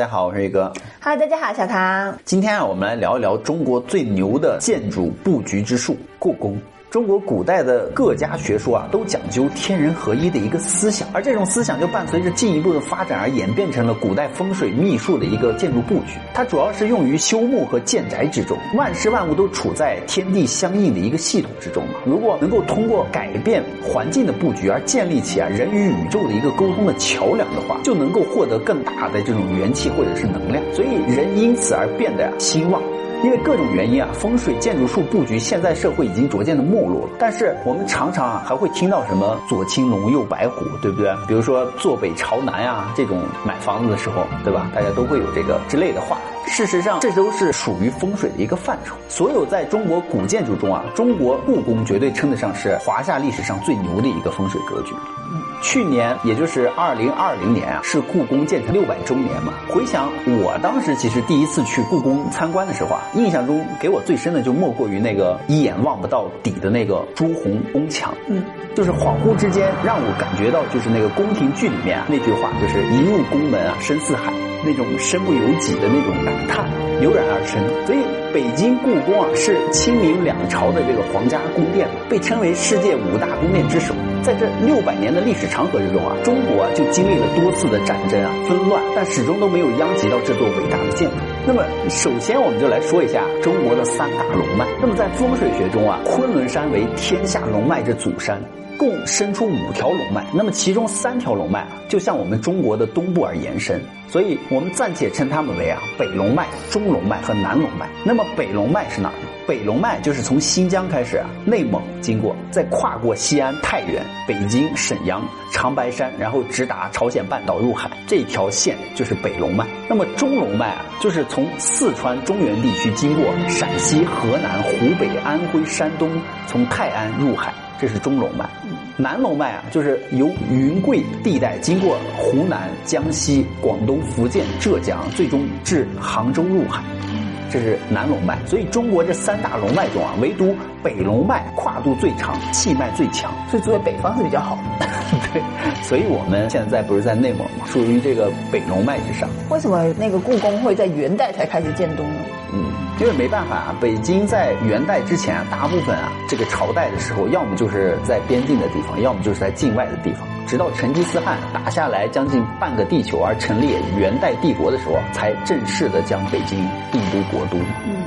家好，我是宇哥。哈，大家好，小唐。今天啊，我们来聊一聊中国最牛的建筑布局之术——故宫。中国古代的各家学说啊，都讲究天人合一的一个思想，而这种思想就伴随着进一步的发展而演变成了古代风水秘术的一个建筑布局。它主要是用于修墓和建宅之中，万事万物都处在天地相应的一个系统之中嘛。如果能够通过改变环境的布局而建立起啊人与宇宙的一个沟通的桥梁的话，就能够获得更大的这种元气或者是能量，所以人因此而变得兴旺。因为各种原因啊，风水建筑术布局现在社会已经逐渐的没落了。但是我们常常啊还会听到什么左青龙右白虎，对不对？比如说坐北朝南呀，这种买房子的时候，对吧？大家都会有这个之类的话。事实上，这都是属于风水的一个范畴。所有在中国古建筑中啊，中国故宫绝对称得上是华夏历史上最牛的一个风水格局。嗯去年，也就是二零二零年啊，是故宫建成六百周年嘛。回想我当时其实第一次去故宫参观的时候啊，印象中给我最深的就莫过于那个一眼望不到底的那个朱红宫墙。嗯，就是恍惚之间让我感觉到，就是那个宫廷剧里面啊那句话，就是一入宫门啊深似海，那种身不由己的那种感叹油然而生。所以北京故宫啊是清明两朝的这个皇家宫殿，被称为世界五大宫殿之首。在这六百年的历史长河之中啊，中国啊就经历了多次的战争啊、纷乱，但始终都没有殃及到这座伟大的建筑。那么，首先我们就来说一下中国的三大龙脉。那么在风水学中啊，昆仑山为天下龙脉之祖山。共生出五条龙脉，那么其中三条龙脉啊，就向我们中国的东部而延伸，所以我们暂且称它们为啊北龙脉、中龙脉和南龙脉。那么北龙脉是哪儿呢？北龙脉就是从新疆开始啊，内蒙经过，再跨过西安、太原、北京、沈阳、长白山，然后直达朝鲜半岛入海，这条线就是北龙脉。那么中龙脉啊，就是从四川中原地区经过陕西、河南、湖北、安徽、山东，从泰安入海。这是中龙脉，南龙脉啊，就是由云贵地带经过湖南、江西、广东、福建、浙江，最终至杭州入海。这是南龙脉。所以中国这三大龙脉中啊，唯独北龙脉跨度最长，气脉最强，所以作为北方是比较好的。对，所以我们现在不是在内蒙吗？属于这个北龙脉之上。为什么那个故宫会在元代才开始建都呢？嗯。因为没办法啊，北京在元代之前啊，大部分啊这个朝代的时候，要么就是在边境的地方，要么就是在境外的地方。直到成吉思汗打下来将近半个地球而成立元代帝国的时候，才正式的将北京定都国都。嗯，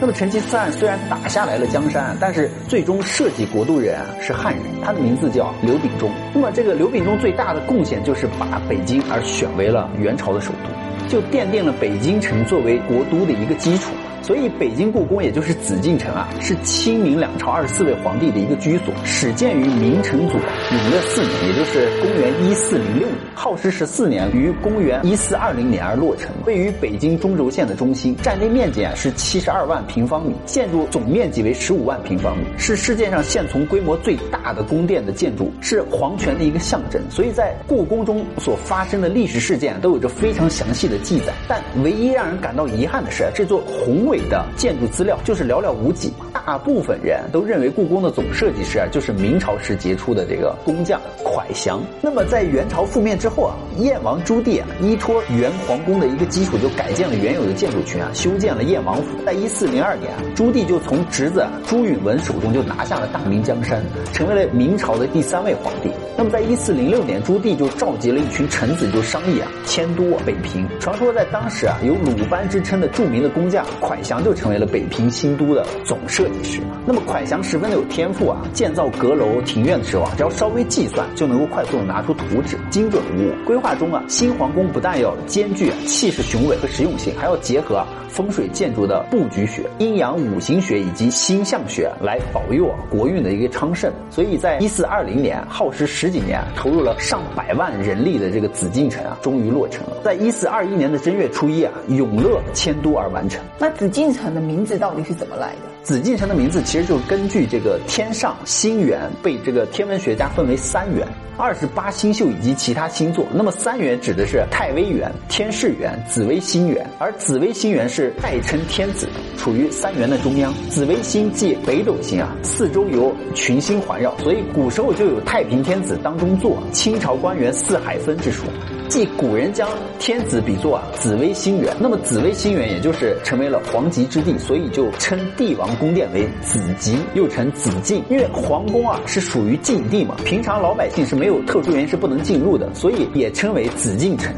那么成吉思汗虽然打下来了江山，但是最终设计国都人啊是汉人，他的名字叫刘秉忠。那么这个刘秉忠最大的贡献就是把北京而选为了元朝的首都，就奠定了北京城作为国都的一个基础。所以，北京故宫也就是紫禁城啊，是清明两朝二十四位皇帝的一个居所，始建于明成祖永乐四年，也就是公元一四零六年，耗时十四年，于公元一四二零年而落成。位于北京中轴线的中心，占地面积啊是七十二万平方米，建筑总面积为十五万平方米，是世界上现存规模最大的宫殿的建筑，是皇权的一个象征。所以在故宫中所发生的历史事件都有着非常详细的记载。但唯一让人感到遗憾的是，这座宏。伟的建筑资料就是寥寥无几，大部分人都认为故宫的总设计师啊就是明朝时杰出的这个工匠蒯祥。那么在元朝覆灭之后啊，燕王朱棣啊依托元皇宫的一个基础，就改建了原有的建筑群啊，修建了燕王府。在一四零二年，朱棣就从侄子朱允文手中就拿下了大明江山，成为了明朝的第三位皇帝。那么在一四零六年，朱棣就召集了一群臣子，就商议啊迁都北平。传说在当时啊，有鲁班之称的著名的工匠蒯。祥就成为了北平新都的总设计师。那么蒯祥十分的有天赋啊，建造阁楼庭院的时候啊，只要稍微计算，就能够快速的拿出图纸，精准无误。规划中啊，新皇宫不但要兼具气势雄伟和实用性，还要结合风水建筑的布局学、阴阳五行学以及星象学来保佑啊国运的一个昌盛。所以在一四二零年，耗时十几年，投入了上百万人力的这个紫禁城啊，终于落成了。在一四二一年的正月初一啊，永乐迁都而完成。那紫禁城的名字到底是怎么来的？紫禁城的名字其实就是根据这个天上星元被这个天文学家分为三元，二十八星宿以及其他星座。那么三元指的是太微元、天士元、紫微星元，而紫微星元是代称天子，处于三元的中央。紫微星即北斗星啊，四周由群星环绕，所以古时候就有太平天子当中坐，清朝官员四海分之说。即古人将天子比作啊紫微星垣，那么紫微星垣也就是成为了皇极之地，所以就称帝王宫殿为紫极，又称紫禁。因为皇宫啊是属于禁地嘛，平常老百姓是没有特殊原因是不能进入的，所以也称为紫禁城。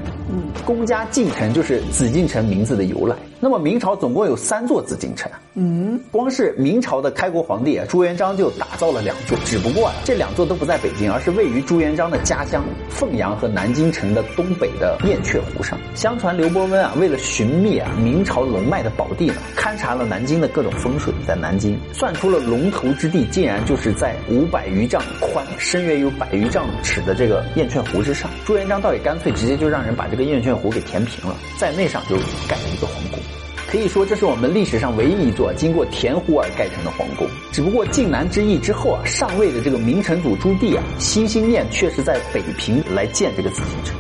宫，家禁城就是紫禁城名字的由来。那么明朝总共有三座紫禁城，嗯，光是明朝的开国皇帝啊朱元璋就打造了两座，只不过啊这两座都不在北京，而是位于朱元璋的家乡凤阳和南京城的东北的燕雀湖上。相传刘伯温啊为了寻觅啊明朝龙脉的宝地呢，勘察了南京的各种风水，在南京算出了龙头之地，竟然就是在五百余丈宽、深约有百余丈尺的这个燕雀湖之上。朱元璋倒也干脆直接就让人把这个燕雀湖给填平了，在那上就盖了一个皇宫。可以说，这是我们历史上唯一一座经过填湖而盖成的皇宫。只不过靖难之役之后啊，上位的这个明成祖朱棣啊，心心念却是在北平来建这个紫禁城。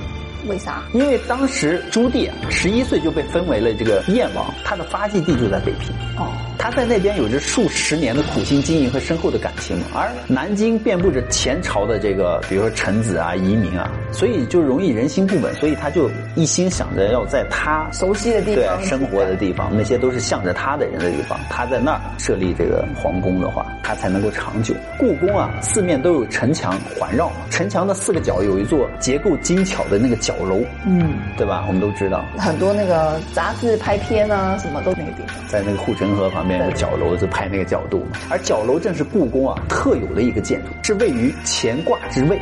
为啥？因为当时朱棣啊，十一岁就被分为了这个燕王，他的发迹地就在北平。哦，他在那边有着数十年的苦心经营和深厚的感情。而南京遍布着前朝的这个，比如说臣子啊、移民啊，所以就容易人心不稳，所以他就一心想着要在他熟悉的地方、生活的地方，那些都是向着他的人的地方，他在那儿设立这个皇宫的话，他才能够长久。故宫啊，四面都有城墙环绕，城墙的四个角有一座结构精巧的那个角。角楼，嗯，对吧？我们都知道，很多那个杂志拍片啊，什么都那个地方，在那个护城河旁边角楼，就拍那个角度嘛。而角楼正是故宫啊特有的一个建筑，是位于乾卦之位。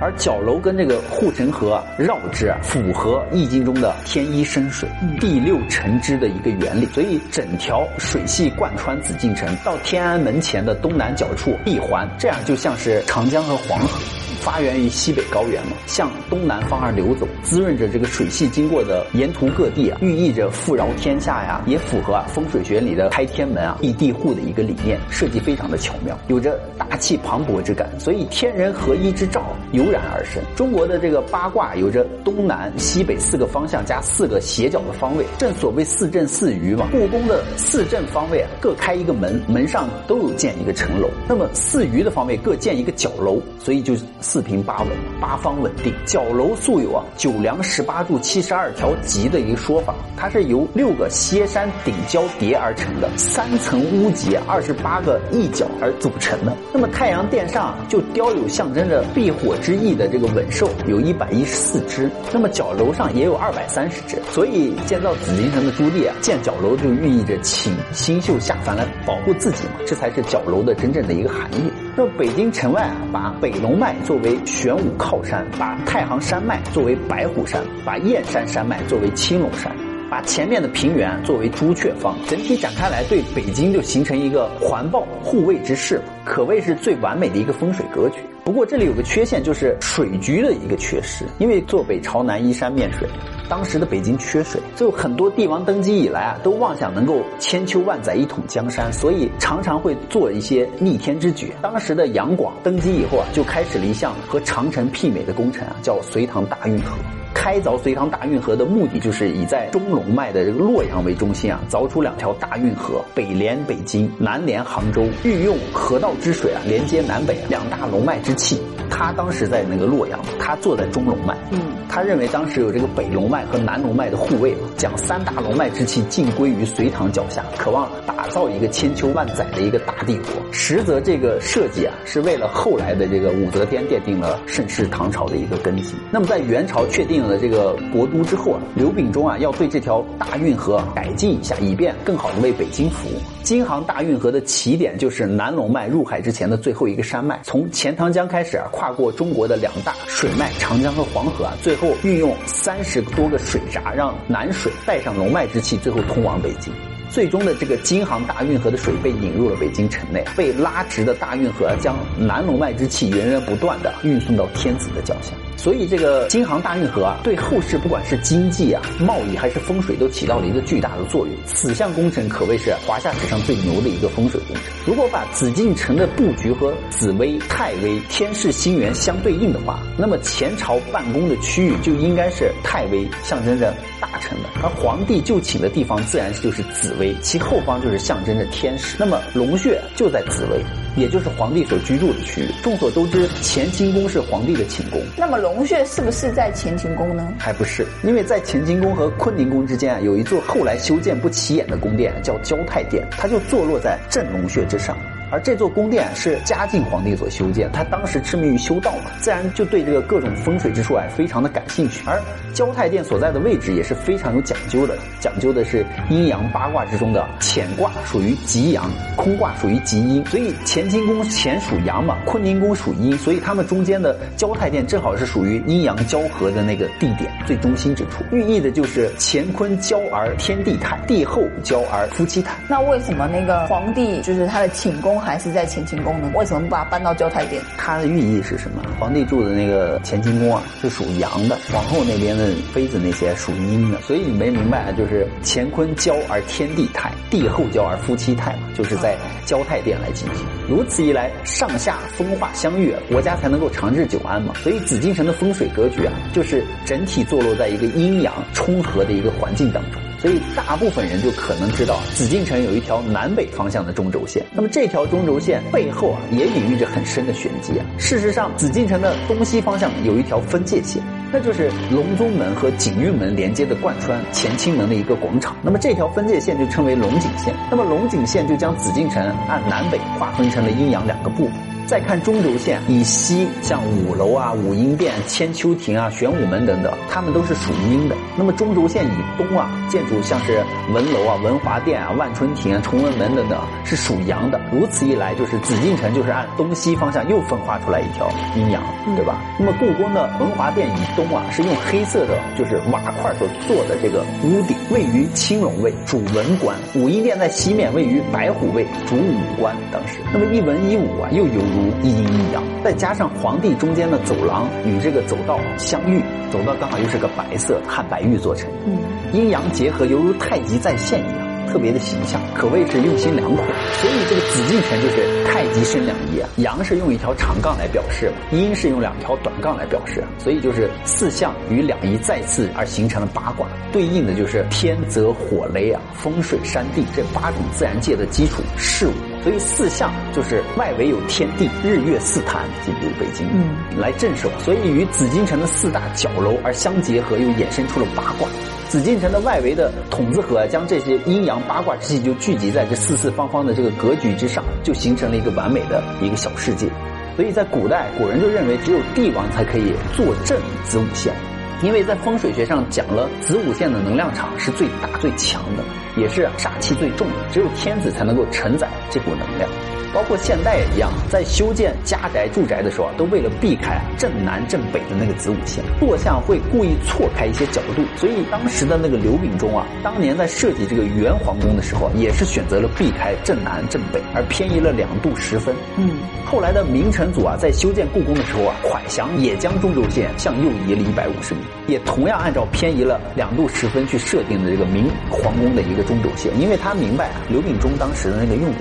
而角楼跟这个护城河啊绕之啊，符合易经中的天一生水，地六成之的一个原理。所以整条水系贯穿紫禁城，到天安门前的东南角处闭环，这样就像是长江和黄河。发源于西北高原嘛，向东南方而流走，滋润着这个水系经过的沿途各地啊，寓意着富饶天下呀，也符合啊风水学里的开天门啊立地户的一个理念，设计非常的巧妙，有着大气磅礴之感，所以天人合一之兆油然而生。中国的这个八卦有着东南西北四个方向加四个斜角的方位，正所谓四正四余嘛。故宫的四正方位啊，各开一个门，门上都有建一个城楼，那么四余的方位各建一个角楼，所以就。四平八稳，八方稳定。角楼素有啊“九梁十八柱七十二条脊”的一个说法，它是由六个歇山顶交叠而成的，三层屋脊，二十八个翼角而组成的。那么太阳殿上就雕有象征着避火之翼的这个稳兽，有一百一十四只。那么角楼上也有二百三十只。所以建造紫禁城的朱棣啊，建角楼就寓意着请星宿下凡来保护自己嘛，这才是角楼的真正的一个含义。那北京城外啊，把北龙脉作为玄武靠山，把太行山脉作为白虎山，把燕山山脉作为青龙山，把前面的平原作为朱雀方，整体展开来，对北京就形成一个环抱护卫之势，可谓是最完美的一个风水格局。不过这里有个缺陷，就是水局的一个缺失，因为坐北朝南，依山面水。当时的北京缺水，就很多帝王登基以来啊，都妄想能够千秋万载一统江山，所以常常会做一些逆天之举。当时的杨广登基以后啊，就开始了一项和长城媲美的工程啊，叫隋唐大运河。开凿隋唐大运河的目的，就是以在中龙脉的这个洛阳为中心啊，凿出两条大运河，北连北京，南连杭州，运用河道之水啊，连接南北两大龙脉之气。他当时在那个洛阳，他坐在中龙脉，嗯，他认为当时有这个北龙脉和南龙脉的护卫，将三大龙脉之气尽归于隋唐脚下，渴望打造一个千秋万载的一个大帝国。实则这个设计啊，是为了后来的这个武则天奠定了盛世唐朝的一个根基。那么在元朝确定了这个国都之后啊，刘秉忠啊要对这条大运河改进一下，以便更好的为北京服务。京杭大运河的起点就是南龙脉入海之前的最后一个山脉，从钱塘江开始啊。跨过中国的两大水脉长江和黄河啊，最后运用三十多个水闸，让南水带上龙脉之气，最后通往北京。最终的这个京杭大运河的水被引入了北京城内，被拉直的大运河将南龙脉之气源源不断的运送到天子的脚下。所以这个京杭大运河啊，对后世不管是经济啊、贸易还是风水，都起到了一个巨大的作用。此项工程可谓是华夏史上最牛的一个风水工程。如果把紫禁城的布局和紫微、太微、天市星元相对应的话，那么前朝办公的区域就应该是太微，象征着大臣的；而皇帝就寝的地方自然就是紫。为其后方就是象征着天使，那么龙穴就在紫薇，也就是皇帝所居住的区域。众所周知，乾清宫是皇帝的寝宫。那么龙穴是不是在乾清宫呢？还不是，因为在乾清宫和坤宁宫之间啊，有一座后来修建不起眼的宫殿，叫交泰殿，它就坐落在镇龙穴之上。而这座宫殿是嘉靖皇帝所修建，他当时痴迷于修道嘛，自然就对这个各种风水之术啊非常的感兴趣。而交泰殿所在的位置也是非常有讲究的，讲究的是阴阳八卦之中的乾卦属于极阳，空卦属于极阴，所以乾清宫乾属阳嘛，坤宁宫属阴，所以他们中间的交泰殿正好是属于阴阳交合的那个地点最中心之处，寓意的就是乾坤交而天地泰，地后交而夫妻泰。那为什么那个皇帝就是他的寝宫还是在乾清宫呢？为什么不把它搬到交泰殿？它的寓意是什么？皇帝住的那个乾清宫啊，是属阳的，皇后那边的妃子那些属阴的，所以你没明白啊？就是乾坤交而天地泰，地后交而夫妻泰嘛，就是在交泰殿来进行。如此一来，上下风化相悦，国家才能够长治久安嘛。所以紫禁城的风水格局啊，就是整体坐落在一个阴阳冲合的一个环境当中。所以大部分人就可能知道，紫禁城有一条南北方向的中轴线。那么这条中轴线背后啊，也隐喻着很深的玄机啊。事实上，紫禁城的东西方向有一条分界线，那就是隆宗门和景运门连接的贯穿乾清门的一个广场。那么这条分界线就称为龙井线。那么龙井线就将紫禁城按南北划分成了阴阳两个部分。再看中轴线，以西像五楼啊、武英殿、千秋亭啊、玄武门等等，它们都是属阴的。那么中轴线以东啊，建筑像是文楼啊、文华殿啊、万春亭啊、崇文门等等，是属阳的。如此一来，就是紫禁城就是按东西方向又分化出来一条阴阳，对吧？那么故宫的文华殿以东啊，是用黑色的就是瓦块所做的这个屋顶，位于青龙位，主文官；武英殿在西面，位于白虎位，主武官。当时，那么一文一武啊，又犹如一阴一阳，再加上皇帝中间的走廊与这个走道相遇，走道刚好又是个白色汉白玉做成，嗯，阴阳结合，犹如太极再现一样。特别的形象，可谓是用心良苦。所以这个紫禁城就是太极生两仪啊，阳是用一条长杠来表示，阴是用两条短杠来表示，所以就是四象与两仪再次而形成了八卦，对应的就是天泽火雷啊，风水山地这八种自然界的基础事物。所以四象就是外围有天地、日月四坛，即比如北京？嗯，来镇守。所以与紫禁城的四大角楼而相结合，又衍生出了八卦。紫禁城的外围的筒子河，将这些阴阳八卦之气就聚集在这四四方方的这个格局之上，就形成了一个完美的一个小世界。所以在古代，古人就认为只有帝王才可以坐镇子午线，因为在风水学上讲了，子午线的能量场是最大最强的，也是煞气最重的，只有天子才能够承载这股能量。包括现代也一样，在修建家宅、住宅的时候啊，都为了避开正南、正北的那个子午线，坐向会故意错开一些角度。所以当时的那个刘秉忠啊，当年在设计这个元皇宫的时候，也是选择了避开正南、正北，而偏移了两度十分。嗯，后来的明成祖啊，在修建故宫的时候啊，蒯祥也将中轴线向右移了一百五十米，也同样按照偏移了两度十分去设定的这个明皇宫的一个中轴线，因为他明白啊，刘秉忠当时的那个用意。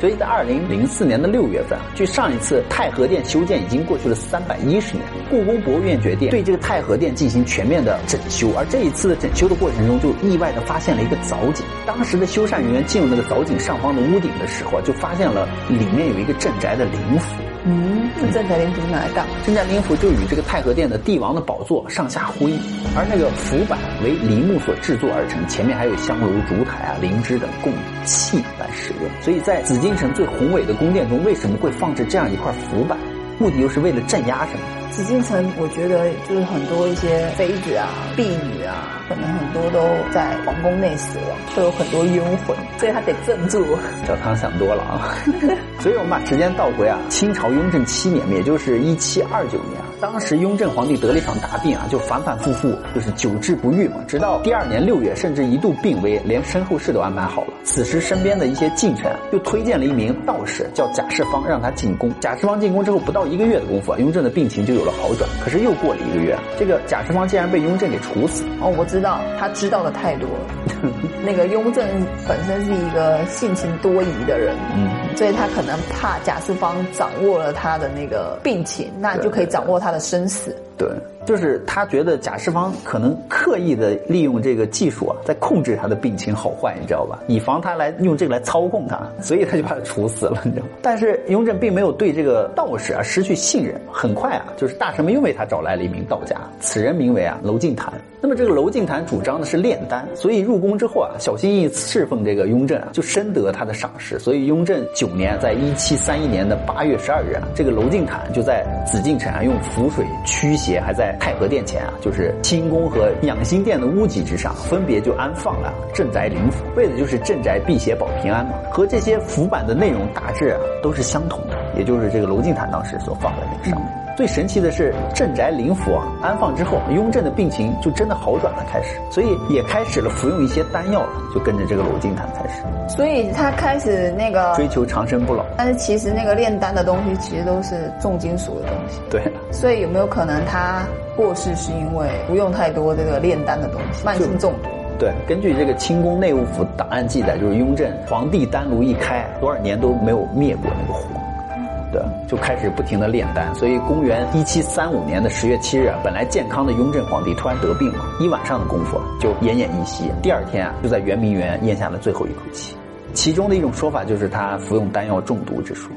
所以在二零零四年的六月份，距上一次太和殿修建已经过去了三百一十年。故宫博物院决定对这个太和殿进行全面的整修，而这一次的整修的过程中，就意外的发现了一个藻井。当时的修缮人员进入那个藻井上方的屋顶的时候，就发现了里面有一个镇宅的灵符。嗯，那镇宅灵符是拿来干嘛？镇宅灵符就与这个太和殿的帝王的宝座上下呼应，而那个符板为梨木所制作而成，前面还有香炉、烛台啊、灵芝等供器来使用。所以在紫禁城最宏伟的宫殿中，为什么会放置这样一块符板？目的又是为了镇压什么？紫禁城，我觉得就是很多一些妃子啊、婢女啊，可能很多都在皇宫内死亡，会有很多冤魂，所以他得镇住。小汤想多了啊！所以我们把时间倒回啊，清朝雍正七年，也就是一七二九年啊，当时雍正皇帝得了一场大病啊，就反反复复，就是久治不愈嘛。直到第二年六月，甚至一度病危，连身后事都安排好了。此时身边的一些近臣又推荐了一名道士，叫贾世芳，让他进宫。贾世芳进宫之后，不到一个月的功夫啊，雍正的病情就有了好转。可是又过了一个月，这个贾世芳竟然被雍正给处死。哦，我知道，他知道的太多了。那个雍正本身是一个性情多疑的人，嗯，所以他可能怕贾世芳掌握了他的那个病情，那就可以掌握他的生死。对。就是他觉得贾世芳可能刻意的利用这个技术啊，在控制他的病情好坏，你知道吧？以防他来用这个来操控他，所以他就把他处死了，你知道吗？但是雍正并没有对这个道士啊失去信任，很快啊，就是大臣们又为他找来了一名道家，此人名为啊娄敬谈。那么这个娄敬谈主张的是炼丹，所以入宫之后啊，小心翼翼侍奉这个雍正啊，就深得他的赏识。所以雍正九年，在一七三一年的八月十二日啊，这个娄敬谈就在紫禁城啊，用符水驱邪，还在太和殿前啊，就是清宫和养心殿的屋脊之上，分别就安放了镇宅灵符，为的就是镇宅辟邪保平安嘛。和这些符版的内容大致啊都是相同的，也就是这个娄敬坦当时所放在那个上面。最神奇的是，镇宅灵符啊安放之后，雍正的病情就真的好转了，开始，所以也开始了服用一些丹药了，就跟着这个娄敬谈开始。所以他开始那个追求长生不老，但是其实那个炼丹的东西其实都是重金属的东西。对。所以有没有可能他过世是因为不用太多这个炼丹的东西，慢性中毒？对，根据这个清宫内务府档案记载，就是雍正皇帝丹炉一开，多少年都没有灭过那个火。对，就开始不停的炼丹，所以公元一七三五年的十月七日，本来健康的雍正皇帝突然得病了，一晚上的功夫就奄奄一息，第二天啊就在圆明园咽下了最后一口气。其中的一种说法就是他服用丹药中毒之说。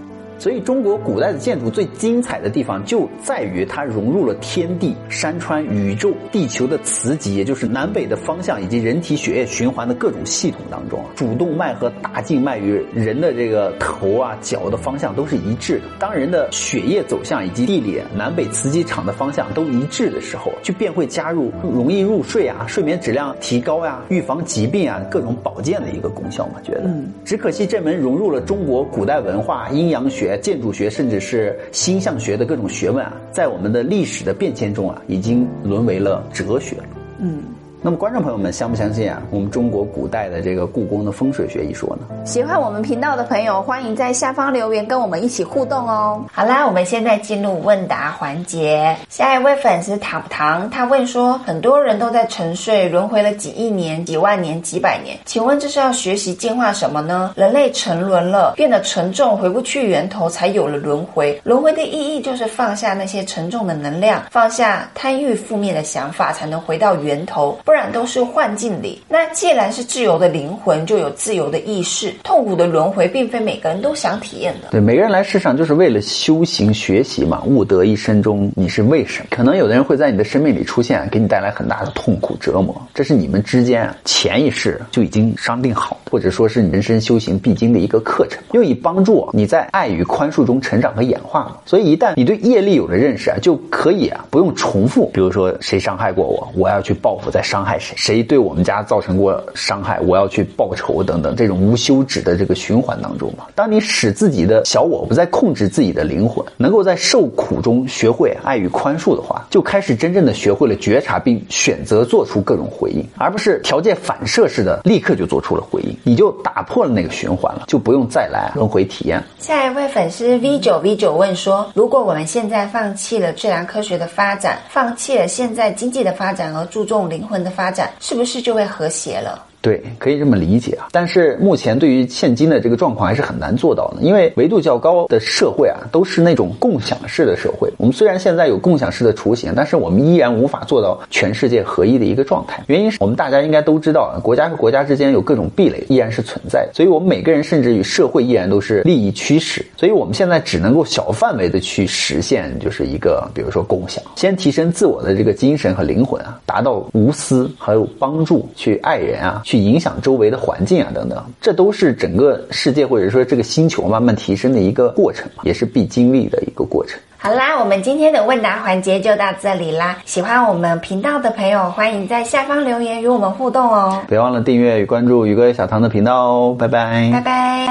所以，中国古代的建筑最精彩的地方就在于它融入了天地、山川、宇宙、地球的磁极，也就是南北的方向以及人体血液循环的各种系统当中，主动脉和大静脉与人的这个头啊、脚的方向都是一致的。当人的血液走向以及地理南北磁极场的方向都一致的时候，就便会加入容易入睡啊、睡眠质量提高呀、预防疾病啊、各种保健的一个功效嘛。觉得，只可惜这门融入了中国古代文化、阴阳学。建筑学甚至是星象学的各种学问啊，在我们的历史的变迁中啊，已经沦为了哲学。嗯。那么，观众朋友们相不相信啊？我们中国古代的这个故宫的风水学一说呢？喜欢我们频道的朋友，欢迎在下方留言跟我们一起互动哦。好啦，我们现在进入问答环节。下一位粉丝糖糖，他问说：很多人都在沉睡，轮回了几亿年、几万年、几百年，请问这是要学习进化什么呢？人类沉沦了，变得沉重，回不去源头，才有了轮回。轮回的意义就是放下那些沉重的能量，放下贪欲、负面的想法，才能回到源头。不然都是幻境里。那既然是自由的灵魂，就有自由的意识。痛苦的轮回，并非每个人都想体验的。对，每个人来世上就是为了修行学习嘛。悟得一生中，你是为什么？可能有的人会在你的生命里出现，给你带来很大的痛苦折磨。这是你们之间潜意识就已经商定好的，或者说是你人生修行必经的一个课程，用以帮助你在爱与宽恕中成长和演化嘛。所以一旦你对业力有了认识啊，就可以啊不用重复。比如说谁伤害过我，我要去报复再伤。害谁？谁对我们家造成过伤害？我要去报仇等等，这种无休止的这个循环当中嘛。当你使自己的小我不再控制自己的灵魂，能够在受苦中学会爱与宽恕的话，就开始真正的学会了觉察并选择做出各种回应，而不是条件反射似的立刻就做出了回应。你就打破了那个循环了，就不用再来轮回体验。下一位粉丝 V 九 V 九问说：如果我们现在放弃了自然科学的发展，放弃了现在经济的发展，而注重灵魂的发展是不是就会和谐了？对，可以这么理解啊。但是目前对于现今的这个状况还是很难做到的，因为维度较高的社会啊，都是那种共享式的社会。我们虽然现在有共享式的雏形，但是我们依然无法做到全世界合一的一个状态。原因是我们大家应该都知道，国家和国家之间有各种壁垒依然是存在，所以我们每个人甚至与社会依然都是利益驱使。所以我们现在只能够小范围的去实现，就是一个比如说共享，先提升自我的这个精神和灵魂啊，达到无私还有帮助，去爱人啊。影响周围的环境啊，等等，这都是整个世界或者说这个星球慢慢提升的一个过程，也是必经历的一个过程。好啦，我们今天的问答环节就到这里啦。喜欢我们频道的朋友，欢迎在下方留言与我们互动哦。别忘了订阅与关注宇哥小唐的频道哦，拜拜，拜拜。